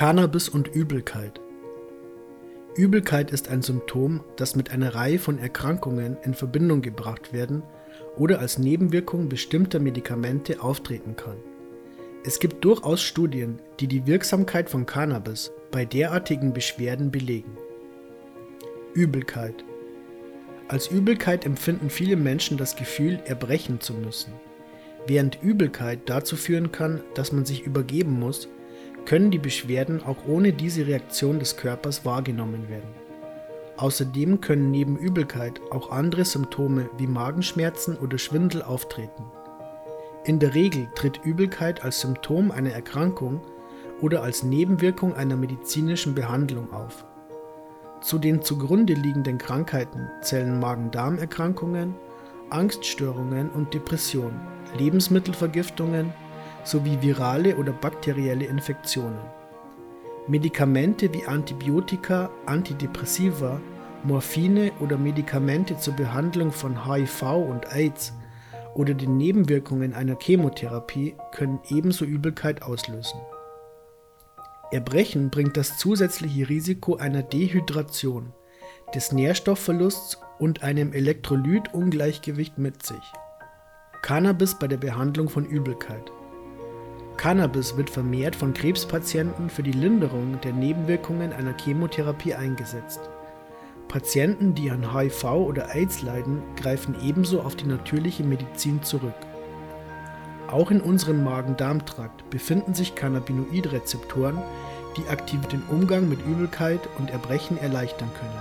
Cannabis und Übelkeit. Übelkeit ist ein Symptom, das mit einer Reihe von Erkrankungen in Verbindung gebracht werden oder als Nebenwirkung bestimmter Medikamente auftreten kann. Es gibt durchaus Studien, die die Wirksamkeit von Cannabis bei derartigen Beschwerden belegen. Übelkeit. Als Übelkeit empfinden viele Menschen das Gefühl, erbrechen zu müssen. Während Übelkeit dazu führen kann, dass man sich übergeben muss, können die Beschwerden auch ohne diese Reaktion des Körpers wahrgenommen werden. Außerdem können neben Übelkeit auch andere Symptome wie Magenschmerzen oder Schwindel auftreten. In der Regel tritt Übelkeit als Symptom einer Erkrankung oder als Nebenwirkung einer medizinischen Behandlung auf. Zu den zugrunde liegenden Krankheiten zählen Magen-Darm-Erkrankungen, Angststörungen und Depressionen, Lebensmittelvergiftungen, sowie virale oder bakterielle Infektionen. Medikamente wie Antibiotika, Antidepressiva, Morphine oder Medikamente zur Behandlung von HIV und AIDS oder den Nebenwirkungen einer Chemotherapie können ebenso Übelkeit auslösen. Erbrechen bringt das zusätzliche Risiko einer Dehydration, des Nährstoffverlusts und einem Elektrolytungleichgewicht mit sich. Cannabis bei der Behandlung von Übelkeit. Cannabis wird vermehrt von Krebspatienten für die Linderung der Nebenwirkungen einer Chemotherapie eingesetzt. Patienten, die an HIV oder AIDS leiden, greifen ebenso auf die natürliche Medizin zurück. Auch in unserem Magen-Darm-Trakt befinden sich Cannabinoidrezeptoren, die aktiv den Umgang mit Übelkeit und Erbrechen erleichtern können.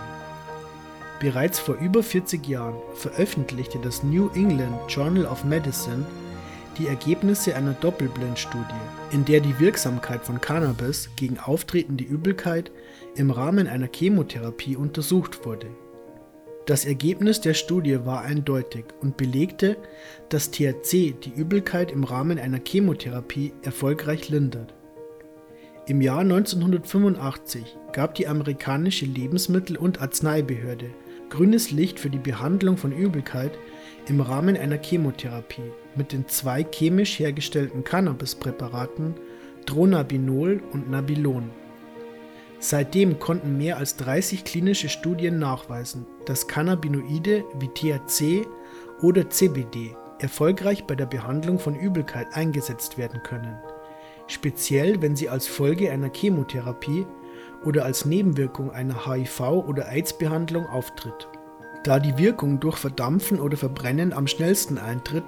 Bereits vor über 40 Jahren veröffentlichte das New England Journal of Medicine die Ergebnisse einer Doppelblindstudie, in der die Wirksamkeit von Cannabis gegen auftretende Übelkeit im Rahmen einer Chemotherapie untersucht wurde. Das Ergebnis der Studie war eindeutig und belegte, dass THC die Übelkeit im Rahmen einer Chemotherapie erfolgreich lindert. Im Jahr 1985 gab die amerikanische Lebensmittel- und Arzneibehörde grünes Licht für die Behandlung von Übelkeit im Rahmen einer Chemotherapie mit den zwei chemisch hergestellten Cannabispräparaten Dronabinol und Nabilon. Seitdem konnten mehr als 30 klinische Studien nachweisen, dass Cannabinoide wie THC oder CBD erfolgreich bei der Behandlung von Übelkeit eingesetzt werden können, speziell wenn sie als Folge einer Chemotherapie oder als Nebenwirkung einer HIV- oder AIDS-Behandlung auftritt. Da die Wirkung durch Verdampfen oder Verbrennen am schnellsten eintritt,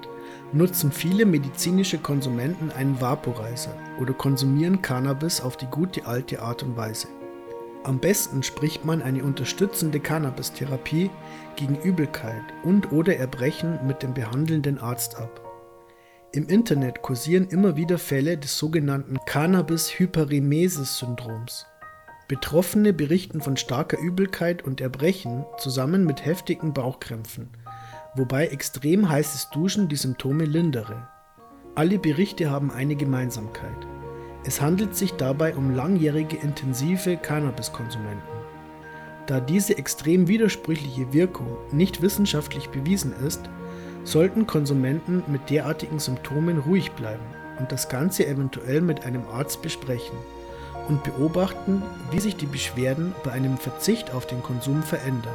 nutzen viele medizinische Konsumenten einen Vaporizer oder konsumieren Cannabis auf die gute alte Art und Weise. Am besten spricht man eine unterstützende Cannabis-Therapie gegen Übelkeit und/oder Erbrechen mit dem behandelnden Arzt ab. Im Internet kursieren immer wieder Fälle des sogenannten Cannabis-Hyperemesis-Syndroms. Betroffene berichten von starker Übelkeit und Erbrechen zusammen mit heftigen Bauchkrämpfen, wobei extrem heißes Duschen die Symptome lindere. Alle Berichte haben eine Gemeinsamkeit. Es handelt sich dabei um langjährige intensive Cannabiskonsumenten. Da diese extrem widersprüchliche Wirkung nicht wissenschaftlich bewiesen ist, sollten Konsumenten mit derartigen Symptomen ruhig bleiben und das Ganze eventuell mit einem Arzt besprechen und beobachten, wie sich die Beschwerden bei einem Verzicht auf den Konsum verändern.